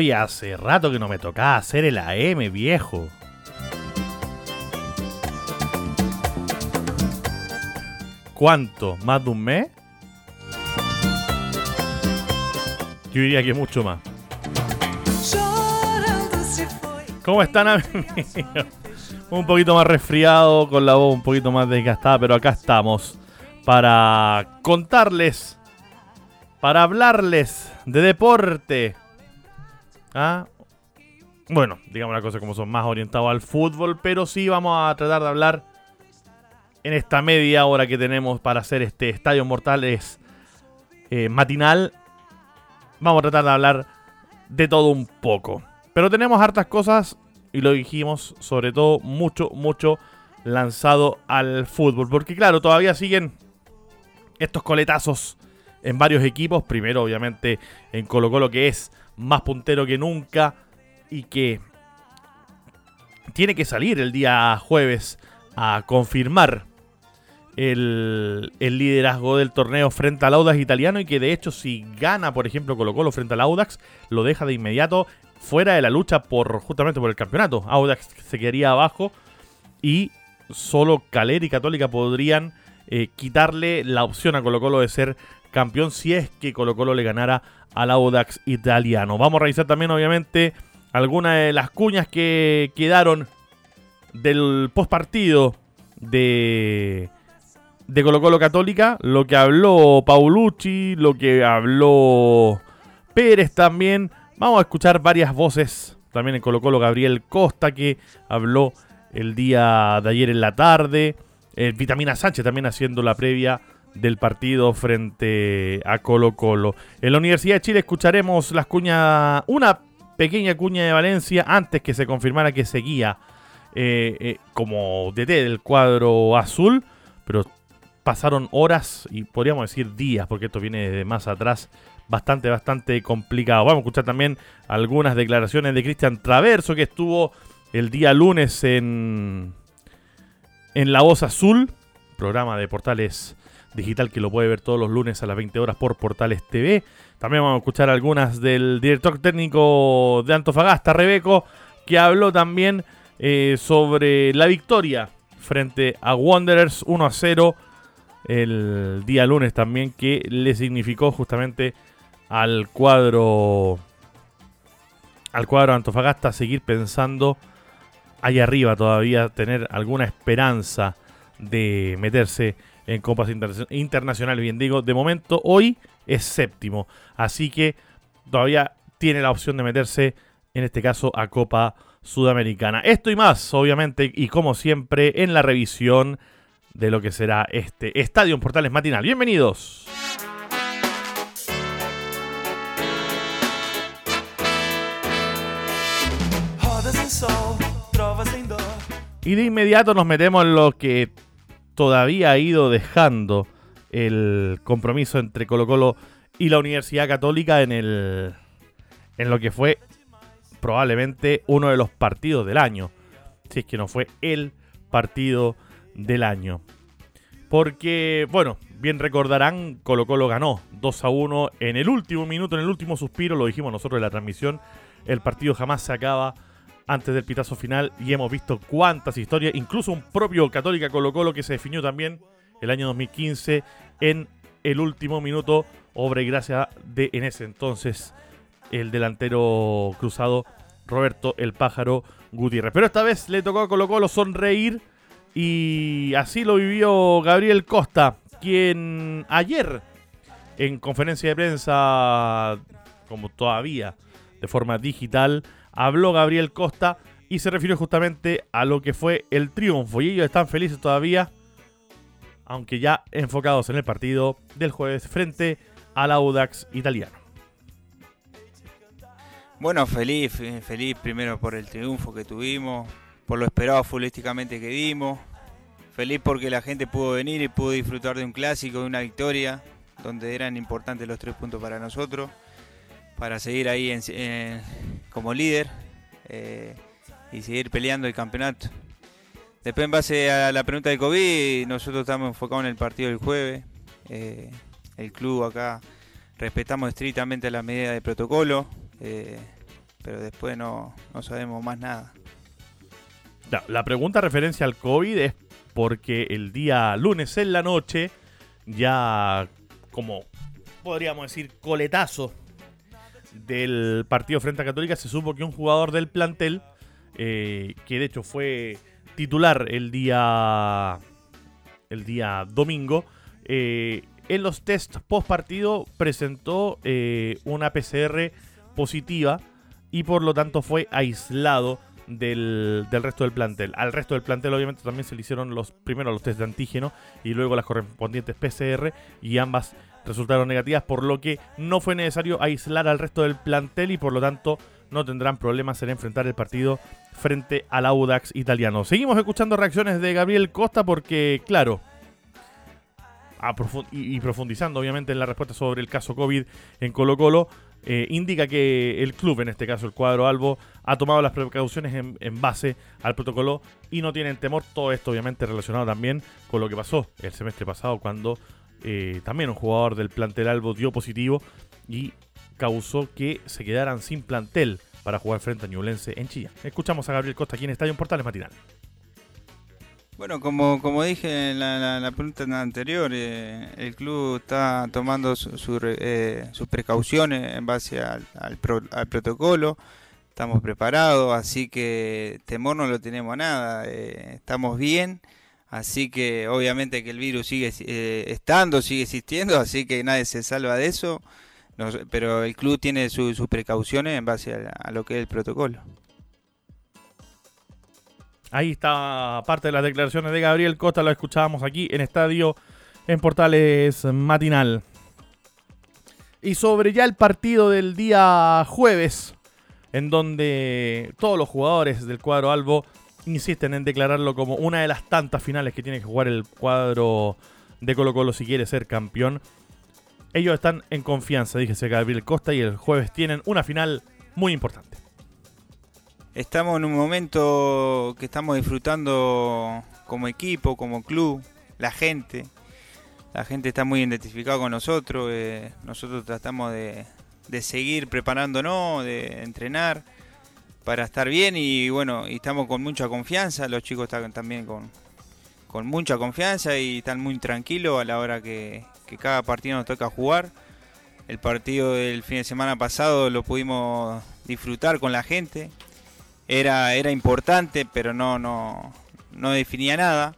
Oye, hace rato que no me tocaba hacer el AM, viejo. ¿Cuánto? ¿Más de un mes? Yo diría que mucho más. ¿Cómo están amigos? Un poquito más resfriado, con la voz un poquito más desgastada, pero acá estamos para contarles, para hablarles de deporte. Bueno, digamos la cosa como son más orientados al fútbol, pero sí vamos a tratar de hablar en esta media hora que tenemos para hacer este Estadio Mortales eh, matinal. Vamos a tratar de hablar de todo un poco. Pero tenemos hartas cosas y lo dijimos, sobre todo mucho, mucho lanzado al fútbol. Porque claro, todavía siguen estos coletazos en varios equipos. Primero, obviamente, en Colo Colo, que es más puntero que nunca y que tiene que salir el día jueves a confirmar el, liderazgo del torneo frente al Audax italiano y que de hecho si gana, por ejemplo, Colo Colo frente al Audax, lo deja de inmediato fuera de la lucha por justamente por el campeonato. Audax se quedaría abajo y solo Caler y Católica podrían eh, quitarle la opción a Colo Colo de ser campeón si es que Colo Colo le ganara al Audax italiano. Vamos a revisar también, obviamente, algunas de las cuñas que quedaron del postpartido de, de Colo Colo Católica. Lo que habló Paulucci, lo que habló Pérez también. Vamos a escuchar varias voces. También en Colo Colo Gabriel Costa que habló el día de ayer en la tarde. Eh, Vitamina Sánchez también haciendo la previa del partido frente a Colo Colo. En la Universidad de Chile escucharemos las cuñas, una pequeña cuña de Valencia antes que se confirmara que seguía eh, eh, como DT del cuadro azul, pero pasaron horas y podríamos decir días, porque esto viene de más atrás, bastante, bastante complicado. Vamos a escuchar también algunas declaraciones de Cristian Traverso, que estuvo el día lunes en, en La Voz Azul, programa de portales digital que lo puede ver todos los lunes a las 20 horas por Portales TV. También vamos a escuchar algunas del director técnico de Antofagasta, Rebeco, que habló también eh, sobre la victoria frente a Wanderers 1 a 0 el día lunes también, que le significó justamente al cuadro al cuadro Antofagasta seguir pensando ahí arriba todavía, tener alguna esperanza de meterse en copas internacionales, bien digo, de momento hoy es séptimo, así que todavía tiene la opción de meterse, en este caso, a Copa Sudamericana. Esto y más, obviamente, y como siempre, en la revisión de lo que será este Estadio en Portales Matinal. Bienvenidos. Y de inmediato nos metemos en lo que todavía ha ido dejando el compromiso entre Colo Colo y la Universidad Católica en el en lo que fue probablemente uno de los partidos del año, si es que no fue el partido del año. Porque, bueno, bien recordarán, Colo Colo ganó 2 a 1 en el último minuto, en el último suspiro, lo dijimos nosotros en la transmisión, el partido jamás se acaba antes del pitazo final y hemos visto cuántas historias, incluso un propio Católica Colo Colo que se definió también el año 2015 en el último minuto, obra y gracia de en ese entonces el delantero cruzado Roberto el Pájaro Gutiérrez. Pero esta vez le tocó a Colo Colo sonreír y así lo vivió Gabriel Costa, quien ayer en conferencia de prensa, como todavía de forma digital, habló Gabriel Costa y se refirió justamente a lo que fue el triunfo. Y ellos están felices todavía, aunque ya enfocados en el partido del jueves frente al Audax italiano. Bueno, feliz, feliz primero por el triunfo que tuvimos, por lo esperado futbolísticamente que dimos, feliz porque la gente pudo venir y pudo disfrutar de un clásico, de una victoria, donde eran importantes los tres puntos para nosotros, para seguir ahí como líder eh, y seguir peleando el campeonato. Después en base a la pregunta de COVID, nosotros estamos enfocados en el partido del jueves. Eh, el club acá respetamos estrictamente las medidas de protocolo, eh, pero después no, sabemos más nada. La pregunta referencia al COVID es porque el día lunes en la noche, ya como podríamos decir coletazo del partido frente a Católica, se supo que un jugador del plantel, eh, que de hecho fue titular el día, el día domingo, eh, en los test post partido presentó eh, una PCR positiva y por lo tanto fue aislado del, resto del plantel. Al resto del plantel obviamente también se le hicieron los primero los test de antígeno y luego las correspondientes PCR y ambas resultaron negativas por lo que no fue necesario aislar al resto del plantel y por lo tanto no tendrán problemas en enfrentar el partido frente al Audax italiano. Seguimos escuchando reacciones de Gabriel Costa porque, claro, y profundizando obviamente en la respuesta sobre el caso COVID en Colo Colo, eh, indica que el club, en este caso el cuadro Albo, ha tomado las precauciones en, base al protocolo y no tienen temor. Todo esto obviamente relacionado también con lo que pasó el semestre pasado cuando eh, también un jugador del plantel Albo dio positivo y causó que se quedaran sin plantel para jugar frente a Ñublense en Chile. Escuchamos a Gabriel Costa aquí en Estadio Portales Matinal. Bueno, como, como dije en la, pregunta anterior, eh, el club está tomando eh, sus precauciones en base al, protocolo. Estamos preparados, así que temor no lo tenemos nada. Eh, estamos bien, así que obviamente que el virus sigue estando, sigue existiendo, así que nadie se salva de eso. pero el club tiene sus precauciones en base a lo que es el protocolo. Ahí está parte de las declaraciones de Gabriel Costa, lo escuchábamos aquí en Estadio en Portales Matinal. Y sobre ya el partido del día jueves, en donde todos los jugadores del cuadro Albo insisten en declararlo como una de las tantas finales que tiene que jugar el cuadro de Colo Colo si quiere ser campeón. Ellos están en confianza, díjese Gabriel Costa, y el jueves tienen una final muy importante. Estamos en un momento que estamos disfrutando como equipo, como club, la gente. La gente está muy identificada con nosotros. Eh, nosotros tratamos de, seguir preparándonos, de entrenar para estar bien y bueno, y estamos con mucha confianza. Los chicos están también con, con mucha confianza y están muy tranquilos a la hora que, que cada partido nos toca jugar. El partido del fin de semana pasado lo pudimos disfrutar con la gente era, era importante, pero no, no, no definía nada.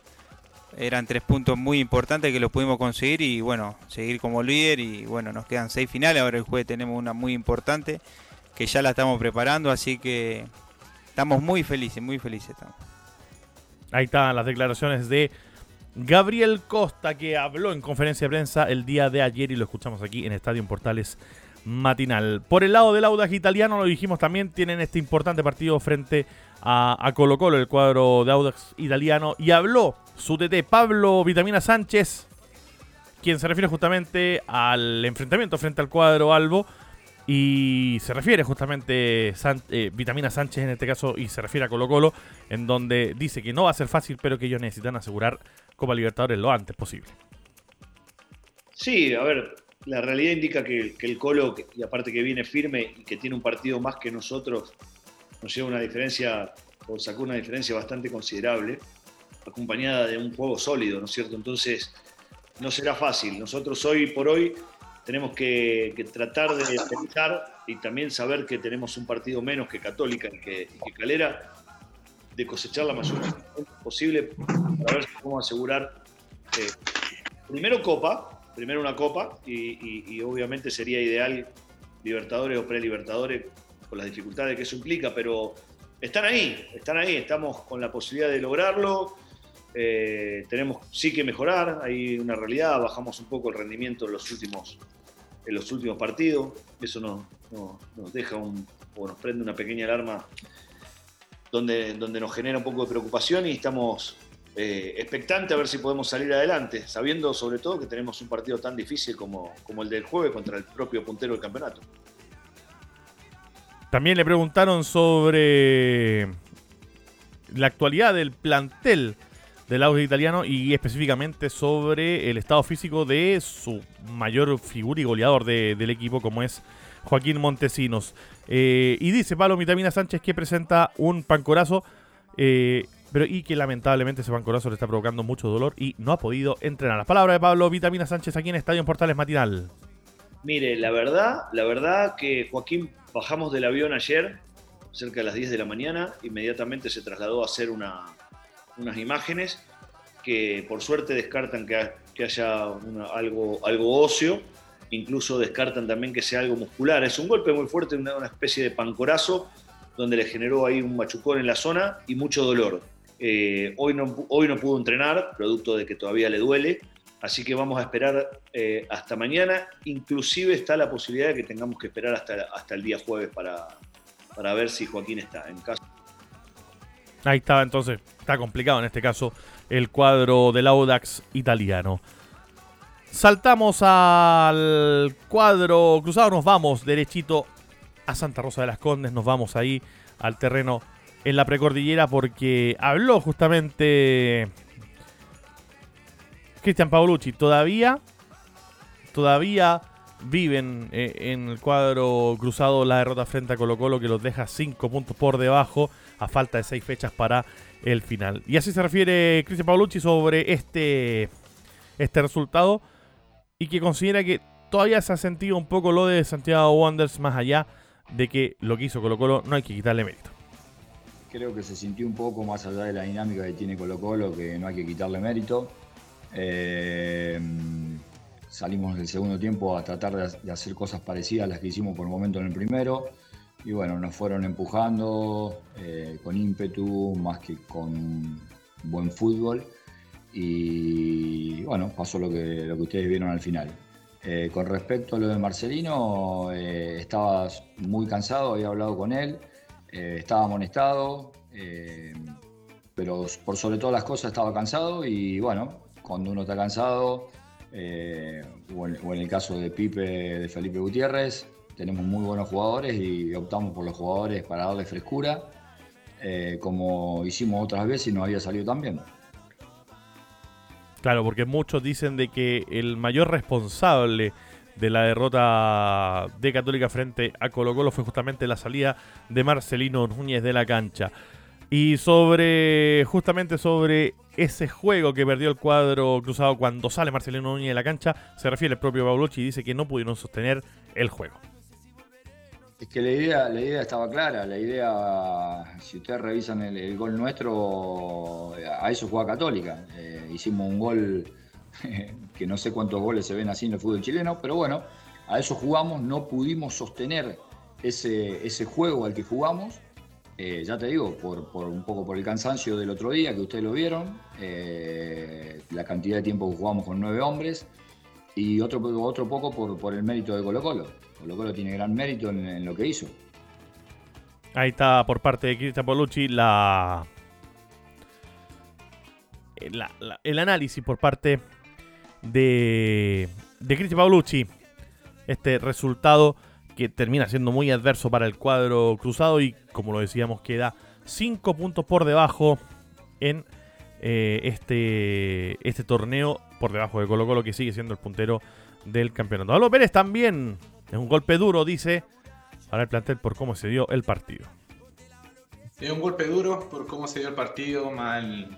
Eran tres puntos muy importantes que los pudimos conseguir y bueno, seguir como líder y bueno, nos quedan seis finales, ahora el jueves tenemos una muy importante que ya la estamos preparando, así que estamos muy felices, muy felices estamos. Ahí están las declaraciones de Gabriel Costa que habló en conferencia de prensa el día de ayer y lo escuchamos aquí en Estadio Portales matinal. Por el lado del Audax italiano, lo dijimos también, tienen este importante partido frente a, Colo Colo, el cuadro de Audax italiano, y habló su TT Pablo Vitamina Sánchez, quien se refiere justamente al enfrentamiento frente al cuadro Albo. Y se refiere justamente eh, Vitamina Sánchez en este caso y se refiere a Colo Colo, en donde dice que no va a ser fácil, pero que ellos necesitan asegurar Copa Libertadores lo antes posible. Sí, a ver, la realidad indica que, el Colo, y aparte que viene firme y que tiene un partido más que nosotros, nos lleva una diferencia, o sacó una diferencia bastante considerable, acompañada de un juego sólido, ¿no es cierto? Entonces, no será fácil. Nosotros hoy por hoy tenemos que, tratar de pensar y también saber que tenemos un partido menos que Católica y que, Calera, de cosechar la mayor posible para ver cómo asegurar eh, primero Copa, primero una copa y, obviamente sería ideal Libertadores o pre-Libertadores con las dificultades que eso implica, pero están ahí, están ahí, estamos con la posibilidad de lograrlo. Eh, tenemos sí que mejorar, hay una realidad, bajamos un poco el rendimiento en los últimos en los últimos partidos. Eso nos, nos, deja un, o nos prende una pequeña alarma donde, donde nos genera un poco de preocupación y estamos eh, expectantes a ver si podemos salir adelante, sabiendo sobre todo que tenemos un partido tan difícil como, como el del jueves contra el propio puntero del campeonato. También le preguntaron sobre la actualidad del plantel del audio italiano y específicamente sobre el estado físico de su mayor figura y goleador del equipo como es Joaquín Montesinos. Eh, y dice Pablo Mitamina Sánchez que presenta un pancorazo, eh, pero y que lamentablemente ese pancorazo le está provocando mucho dolor y no ha podido entrenar. La palabra de Pablo Vitamina Sánchez aquí en Estadio Portales Matinal. Mire, la verdad, la verdad que Joaquín bajamos del avión ayer, cerca de las 10 de la mañana, inmediatamente se trasladó a hacer una, unas imágenes que por suerte descartan que, haya algo, algo óseo, incluso descartan también que sea algo muscular. Es un golpe muy fuerte, una, una especie de pancorazo, donde le generó ahí un machucón en la zona y mucho dolor. Eh, hoy, no, hoy no pudo entrenar, producto de que todavía le duele, así que vamos a esperar eh, hasta mañana. Inclusive está la posibilidad de que tengamos que esperar hasta, hasta el día jueves para, para ver si Joaquín está en casa. Ahí estaba entonces, está complicado en este caso el cuadro del Audax italiano. Saltamos al cuadro cruzado, nos vamos derechito a Santa Rosa de las Condes, nos vamos ahí al terreno en la precordillera porque habló justamente Cristian Paolucci. Todavía, todavía viven eh, en el cuadro cruzado la derrota frente a Colo Colo que los deja 5 puntos por debajo a falta de 6 fechas para el final. Y así se refiere Cristian Paolucci sobre este, este resultado y que considera que todavía se ha sentido un poco lo de Santiago Wanderers más allá de que lo que hizo Colo Colo no hay que quitarle mérito creo que se sintió un poco más allá de la dinámica que tiene Colo Colo, que no hay que quitarle mérito. Eh, salimos del segundo tiempo a tratar de, hacer cosas parecidas a las que hicimos por el momento en el primero. Y bueno, nos fueron empujando eh, con ímpetu, más que con buen fútbol. Y bueno, pasó lo que, lo que ustedes vieron al final. Eh, con respecto a lo de Marcelino, estaba muy cansado, había hablado con él. Eh, estaba amonestado, eh, pero por sobre todas las cosas estaba cansado y bueno, cuando uno está cansado, eh, o, en, el caso de Pipe, de Felipe Gutiérrez, tenemos muy buenos jugadores y optamos por los jugadores para darle frescura, como hicimos otras veces y nos había salido tan bien. Claro, porque muchos dicen de que el mayor responsable de la derrota de Católica frente a Colo Colo fue justamente la salida de Marcelino Núñez de la cancha. Y sobre, justamente sobre ese juego que perdió el cuadro cruzado cuando sale Marcelino Núñez de la cancha, se refiere el propio Paulucci y dice que no pudieron sostener el juego. Es que la idea, la idea estaba clara, la idea, si ustedes revisan el, gol nuestro, a eso juega Católica. Eh, hicimos un gol que no sé cuántos goles se ven así en el fútbol chileno, pero bueno, a eso jugamos, no pudimos sostener ese, ese juego al que jugamos. Eh, ya te digo, por, un poco por el cansancio del otro día, que ustedes lo vieron, eh, la cantidad de tiempo que jugamos con nueve hombres, y otro, otro poco por, el mérito de Colo Colo. Colo Colo tiene gran mérito en, lo que hizo. Ahí está por parte de Cristian Polucci la, el análisis por parte de, de Cristian Paolucci. Este resultado que termina siendo muy adverso para el cuadro cruzado y como lo decíamos queda 5 puntos por debajo en eh, este, este torneo por debajo de Colo Colo que sigue siendo el puntero del campeonato. Pablo Pérez también es un golpe duro, dice, para el plantel por cómo se dio el partido. Es un golpe duro por cómo se dio el partido, mal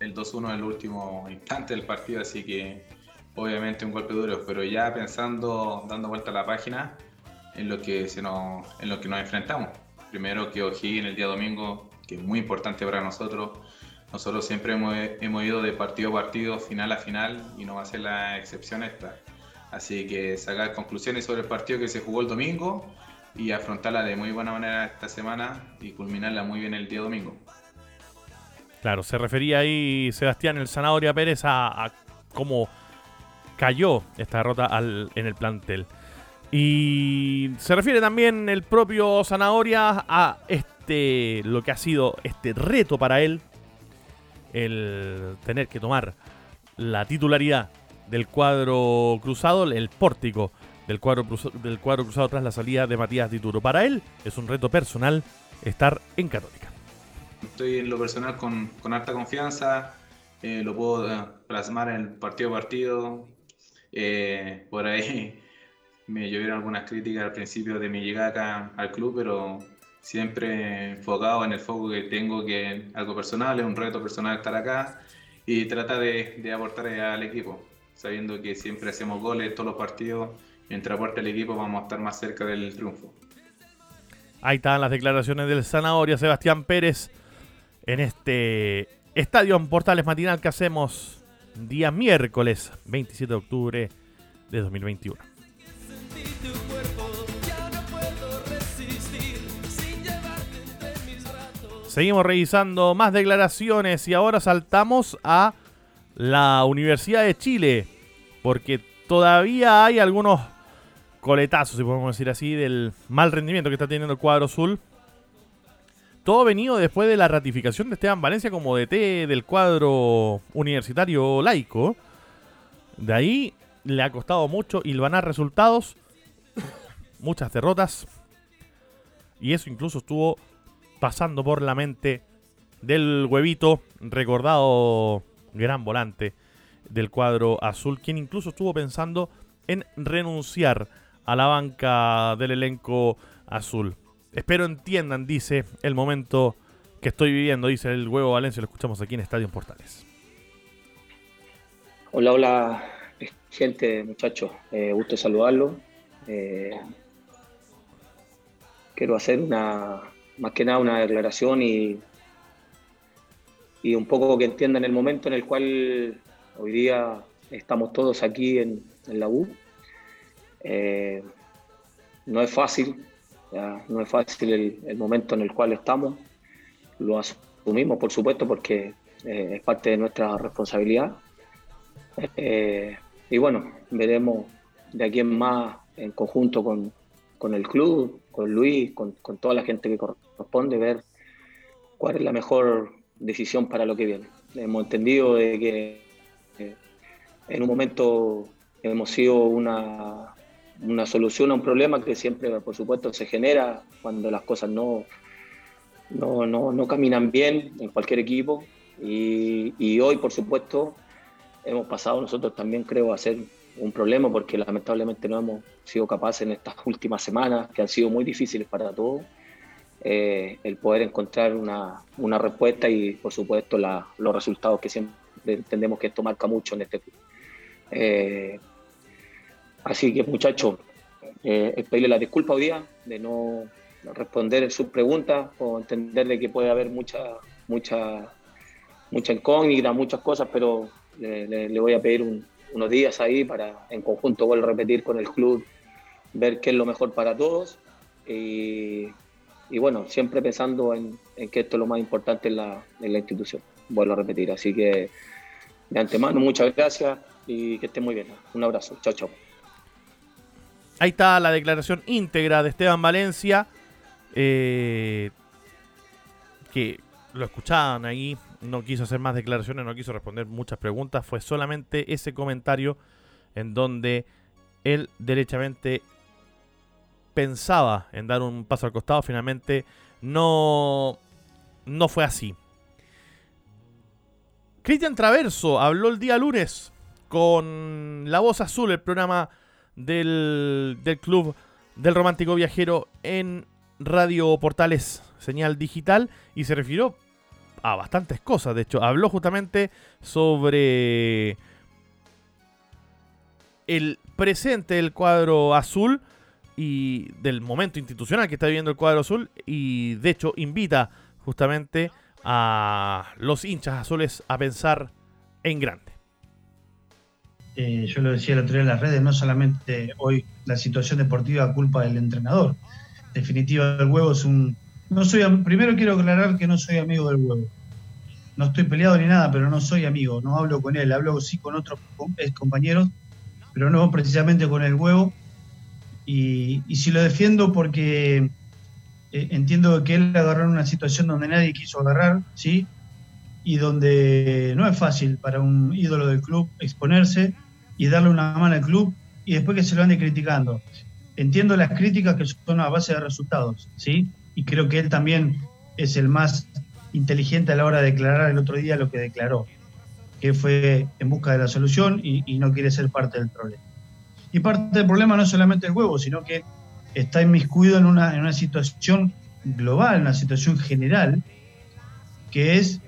el 2-1 en el último instante del partido, así que obviamente un golpe duro, pero ya pensando, dando vuelta a la página, en lo que, se nos, en lo que nos enfrentamos. Primero que en el día domingo, que es muy importante para nosotros. Nosotros siempre hemos, hemos ido de partido a partido, final a final, y no va a ser la excepción esta. Así que sacar conclusiones sobre el partido que se jugó el domingo y afrontarla de muy buena manera esta semana y culminarla muy bien el día domingo. Claro, se refería ahí Sebastián el Zanahoria Pérez a, cómo cayó esta derrota en el plantel. Y se refiere también el propio Zanahoria a este lo que ha sido este reto para él el tener que tomar la titularidad del cuadro cruzado, el pórtico del cuadro, del cuadro cruzado tras la salida de Matías Dituro. Para él es un reto personal estar en Católica. Estoy en lo personal con, con harta confianza, eh, lo puedo eh, plasmar en partido a partido. Eh, por ahí me llovieron algunas críticas al principio de mi llegada acá al club, pero siempre enfocado en el foco que tengo, que es algo personal, es un reto personal estar acá y trata de, de aportar al equipo, sabiendo que siempre hacemos goles todos los partidos, mientras aporte el equipo vamos a estar más cerca del triunfo. Ahí están las declaraciones del Zanahoria Sebastián Pérez en este estadio en Portales Matinal que hacemos día miércoles 27 de octubre de 2021. Seguimos revisando más declaraciones y ahora saltamos a la Universidad de Chile, porque todavía hay algunos coletazos, si podemos decir así, del mal rendimiento que está teniendo el cuadro azul. Todo venido después de la ratificación de Esteban Valencia como DT del cuadro universitario laico. De ahí le ha costado mucho hilvanar resultados, muchas derrotas. Y eso incluso estuvo pasando por la mente del huevito, recordado gran volante del cuadro azul, quien incluso estuvo pensando en renunciar a la banca del elenco azul. Espero entiendan, dice, el momento que estoy viviendo, dice el huevo Valencia, lo escuchamos aquí en Estadio Portales. Hola, hola, gente, muchachos, eh, gusto saludarlo. Eh, quiero hacer una, más que nada una declaración y, y un poco que entiendan el momento en el cual hoy día estamos todos aquí en, la U. Eh, no es fácil, no es fácil el, momento en el cual estamos. Lo asumimos, por supuesto, porque eh, es parte de nuestra responsabilidad. Eh, y bueno, veremos de aquí en más en conjunto con, con el club, con Luis, con, con, toda la gente que corresponde, ver cuál es la mejor decisión para lo que viene. Hemos entendido de que eh, en un momento hemos sido una, una solución a un problema que siempre, por supuesto, se genera cuando las cosas no, no, no, no caminan bien en cualquier equipo. Y, y, hoy, por supuesto, hemos pasado nosotros también, creo, a ser un problema porque lamentablemente no hemos sido capaces en estas últimas semanas, que han sido muy difíciles para todos, eh, el poder encontrar una, una, respuesta y, por supuesto, la, los resultados que siempre entendemos que esto marca mucho en este club. Eh, así que, muchachos, eh, pedirle la disculpa hoy día de no responder sus preguntas o entender de que puede haber mucha, mucha, mucha incógnita, muchas cosas, pero le, le voy a pedir un, unos días ahí para en conjunto vuelvo a repetir con el club, ver qué es lo mejor para todos y, bueno, siempre pensando en, que esto es lo más importante en la, en la institución, vuelvo a repetir. Así que de antemano, muchas gracias y que estén muy bien. Un abrazo, chao, chao. Ahí está la declaración íntegra de Esteban Valencia, eh, que lo escuchaban ahí no quiso hacer más declaraciones, no quiso responder muchas preguntas, fue solamente ese comentario en donde él derechamente pensaba en dar un paso al costado, finalmente no, no fue así. Cristian Traverso habló el día lunes con La Voz Azul, el programa del, del club del Romántico Viajero en Radio Portales Señal Digital y se refirió a bastantes cosas. De hecho, habló justamente sobre el presente del cuadro azul y del momento institucional que está viviendo el cuadro azul. Y de hecho, invita justamente a los hinchas azules a pensar en grande. Eh, yo lo decía el otro día en las redes, no solamente hoy la situación deportiva culpa del entrenador. En definitiva, el huevo es un, no soy, primero quiero aclarar que no soy amigo del huevo. No estoy peleado ni nada, pero no soy amigo. No hablo con él. Hablo sí con otros compañeros pero no precisamente con el huevo. Y, si lo defiendo porque eh, entiendo que él agarró en una situación donde nadie quiso agarrar, ¿sí? Y donde no es fácil para un ídolo del club exponerse y darle una mano al club y después que se lo ande criticando. Entiendo las críticas que son a base de resultados, ¿sí? Y creo que él también es el más inteligente a la hora de declarar el otro día lo que declaró, que fue en busca de la solución y, no quiere ser parte del problema. Y parte del problema no es solamente el huevo, sino que está inmiscuido en una, en una situación global, una situación general, que es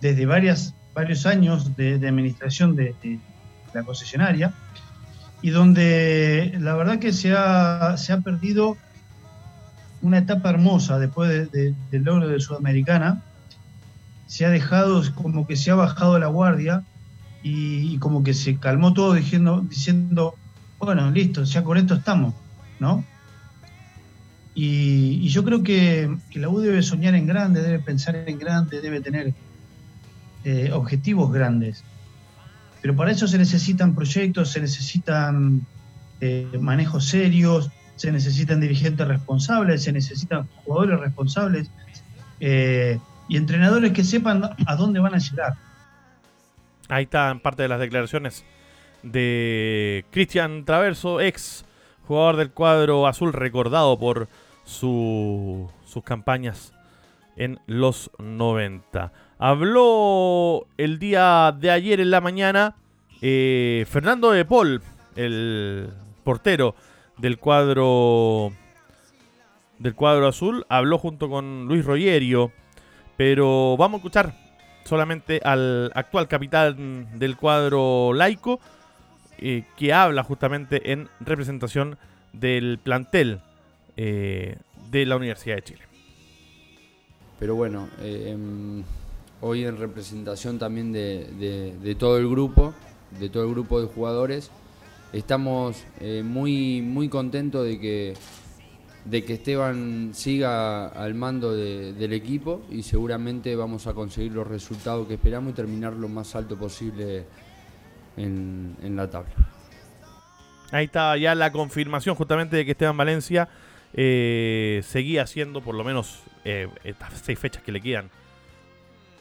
desde varias, varios años de, administración de, la concesionaria, y donde la verdad que se ha, se ha perdido una etapa hermosa después del logro de Sudamericana, se ha dejado, como que se ha bajado la guardia y, como que se calmó todo diciendo, diciendo, bueno, listo, ya con esto estamos, ¿no? Y, yo creo que, la U debe soñar en grande, debe pensar en grande, debe tener eh, objetivos grandes. Pero para eso se necesitan proyectos, se necesitan eh, manejos serios, se necesitan dirigentes responsables, se necesitan jugadores responsables. Eh, y entrenadores que sepan a dónde van a llegar. Ahí están parte de las declaraciones de Cristian Traverso, ex jugador del cuadro azul, recordado por sus campañas en los 90. Habló el día de ayer en la mañana eh, Fernando de Paul, el portero del cuadro del cuadro azul, habló junto con Luis Rogerio pero vamos a escuchar solamente al actual capitán del cuadro laico, eh, que habla justamente en representación del plantel eh, de la Universidad de Chile. Pero bueno, em, hoy en representación también de, todo el grupo, de todo el grupo de jugadores, estamos muy, muy contentos de que de que Esteban siga al mando del equipo y seguramente vamos a conseguir los resultados que esperamos y terminar lo más alto posible en, la tabla. Ahí está ya la confirmación justamente de que Esteban Valencia eh, seguía siendo por lo menos eh, estas seis fechas que le quedan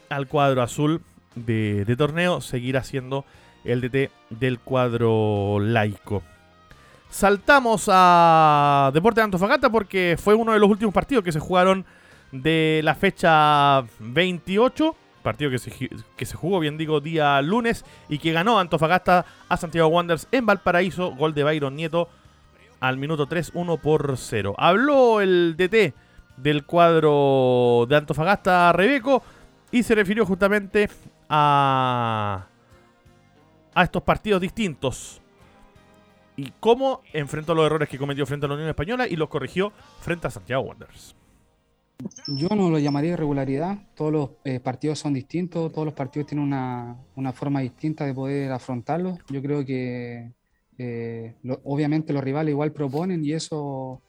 al cuadro azul de, de torneo, seguirá siendo el DT del cuadro laico. Saltamos a Deporte de Antofagasta porque fue uno de los últimos partidos que se jugaron de la fecha 28. Partido que se, que se jugó, bien digo, día lunes y que ganó Antofagasta a Santiago Wanderers en Valparaíso. Gol de Byron Nieto al minuto 3, 1 por 0. Habló el DT del cuadro de Antofagasta, Rebeco, y se refirió justamente a, a estos partidos distintos y cómo enfrentó los errores que cometió frente a la Unión Española y los corrigió frente a Santiago Wanderers. Yo no lo llamaría irregularidad, todos los eh, partidos son distintos, todos los partidos tienen una, una, forma distinta de poder afrontarlos. Yo creo que eh, obviamente los rivales igual proponen y eso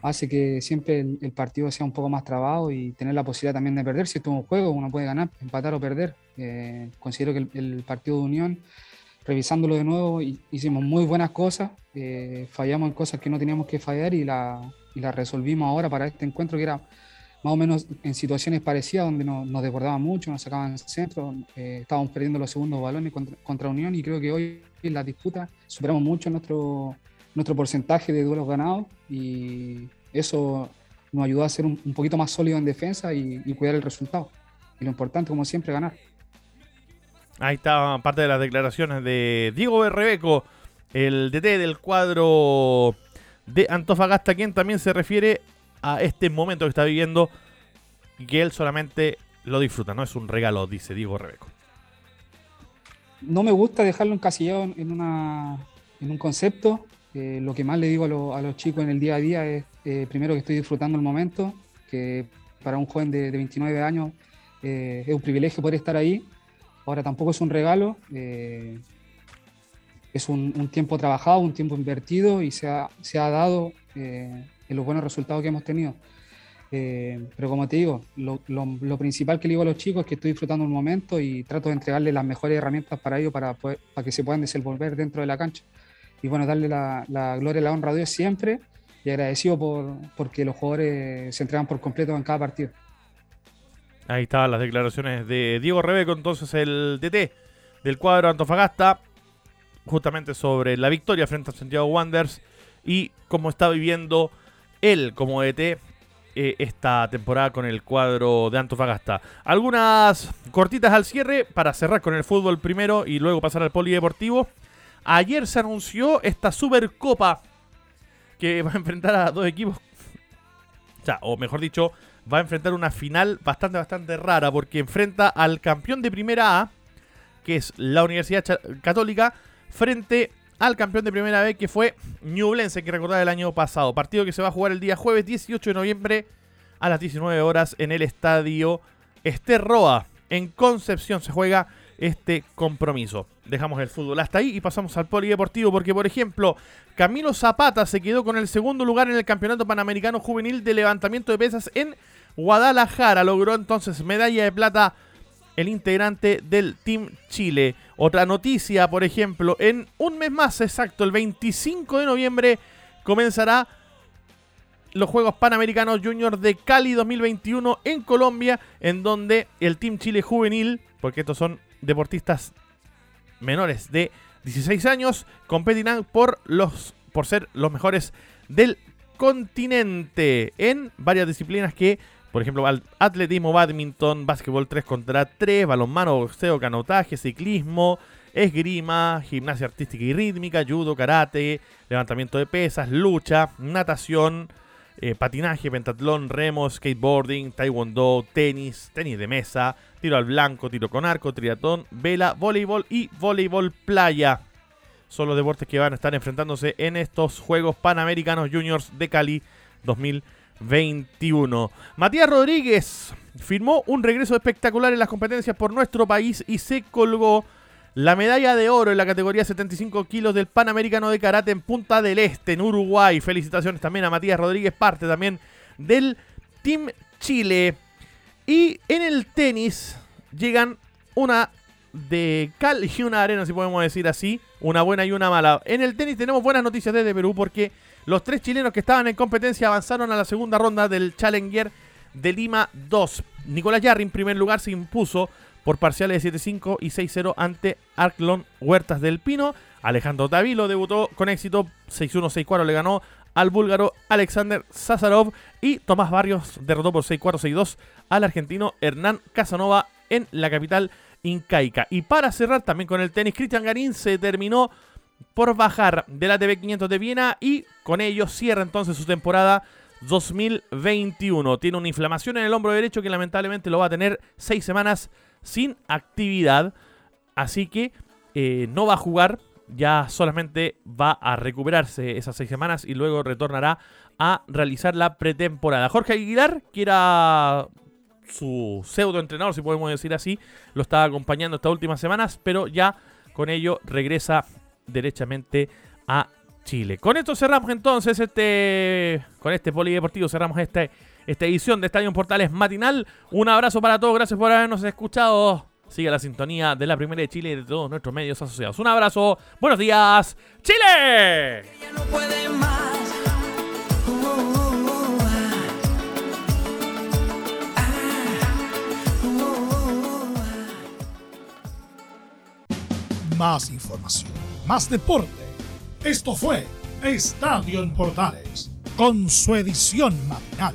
hace que siempre el, partido sea un poco más trabado y tener la posibilidad también de perder. Si esto es un juego, uno puede ganar, empatar o perder. Eh, considero que el, el partido de Unión revisándolo de nuevo, hicimos muy buenas cosas, eh, fallamos en cosas que no teníamos que fallar y la, resolvimos ahora para este encuentro que era más o menos en situaciones parecidas donde nos, desbordaban mucho, nos sacaban centro, eh, estábamos perdiendo los segundos balones contra, Unión y creo que hoy en la disputa superamos mucho nuestro, nuestro porcentaje de duelos ganados y eso nos ayudó a ser un, poquito más sólido en defensa y, y cuidar el resultado. Y lo importante, como siempre, ganar. Ahí está parte de las declaraciones de Diego Berrebeco, el DT del cuadro de Antofagasta, quien también se refiere a este momento que está viviendo y que él solamente lo disfruta, no es un regalo, dice Diego Rebeco. No me gusta dejarlo encasillado en, una, en un concepto. Eh, lo que más le digo a, los chicos en el día a día es, eh, primero, que estoy disfrutando el momento, que para un joven de, 29 años eh, es un privilegio poder estar ahí Ahora tampoco es un regalo, eh, es un, tiempo trabajado, un tiempo invertido y se ha, se ha dado eh, en los buenos resultados que hemos tenido. Eh, pero como te digo, lo, lo, principal que le digo a los chicos es que estoy disfrutando un momento y trato de entregarles las mejores herramientas para ellos, para, para que se puedan desenvolver dentro de la cancha. y bueno, darle la, la gloria y la honra a Dios siempre y agradecido por porque los jugadores se entregan por completo en cada partido. Ahí estaban las declaraciones de Diego Rebeco, entonces el DT del cuadro Antofagasta, justamente sobre la victoria frente a Santiago Wanderers y cómo está viviendo él como DT eh, esta temporada con el cuadro de Antofagasta. Algunas cortitas al cierre para cerrar con el fútbol primero y luego pasar al polideportivo. Ayer se anunció esta Supercopa que va a enfrentar a dos equipos. O sea, o mejor dicho, va a enfrentar una final bastante, bastante rara porque enfrenta al campeón de primera A, que es la Universidad Católica, frente al campeón de primera B que fue Ñublense, que recordar el año pasado. Partido que se va a jugar el día jueves 18 de noviembre a las 19 horas en el estadio Esterroa. En Concepción se juega este compromiso. Dejamos el fútbol hasta ahí y pasamos al polideportivo porque, por ejemplo, Camilo Zapata se quedó con el segundo lugar en el Campeonato Panamericano Juvenil de Levantamiento de Pesas en Guadalajara. Logró entonces medalla de plata el integrante del Team Chile. Otra noticia, por ejemplo, en un mes más exacto, el 25 de noviembre, comenzará los Juegos Panamericanos Junior de Cali 2021 en Colombia, en donde el Team Chile Juvenil, porque estos son deportistas menores de 16 años, competirán por, los, por ser los mejores del continente en varias disciplinas que por ejemplo, atletismo, badminton, básquetbol 3 contra 3, balonmano, boxeo, canotaje, ciclismo, esgrima, gimnasia artística y rítmica, judo, karate, levantamiento de pesas, lucha, natación, eh, patinaje, pentatlón, remo, skateboarding, taekwondo, tenis, tenis de mesa, tiro al blanco, tiro con arco, triatlón, vela, voleibol y voleibol playa. Son los deportes que van a estar enfrentándose en estos Juegos Panamericanos Juniors de Cali 2020. 21. Matías Rodríguez firmó un regreso espectacular en las competencias por nuestro país y se colgó la medalla de oro en la categoría 75 kilos del Panamericano de Karate en Punta del Este, en Uruguay. Felicitaciones también a Matías Rodríguez, parte también del Team Chile. Y en el tenis llegan una de cal y una arena, si podemos decir así, una buena y una mala. En el tenis tenemos buenas noticias desde Perú porque los tres chilenos que estaban en competencia avanzaron a la segunda ronda del Challenger de Lima 2. Nicolás Yarri en primer lugar se impuso por parciales de 7-5 y 6-0 ante Arklon Huertas del Pino. Alejandro Tavilo debutó con éxito 6-1, 6-4, le ganó al búlgaro Alexander Sazarov y Tomás Barrios derrotó por 6-4, 6-2 al argentino Hernán Casanova en la capital incaica. Y para cerrar también con el tenis, Cristian Garín se terminó por bajar de la TV 500 de Viena y con ello cierra entonces su temporada 2021. Tiene una inflamación en el hombro derecho que lamentablemente lo va a tener seis semanas sin actividad. Así que eh, no va a jugar, ya solamente va a recuperarse esas seis semanas y luego retornará a realizar la pretemporada. Jorge Aguilar, que era su pseudo entrenador, si podemos decir así, lo estaba acompañando estas últimas semanas, pero ya con ello regresa derechamente a Chile. Con esto cerramos entonces este. Con este polideportivo cerramos este, esta edición de Estadio Portales matinal. Un abrazo para todos, gracias por habernos escuchado. Sigue la sintonía de la Primera de Chile y de todos nuestros medios asociados. Un abrazo, buenos días, Chile. Más información más deporte. Esto fue Estadio en Portales, con su edición matinal.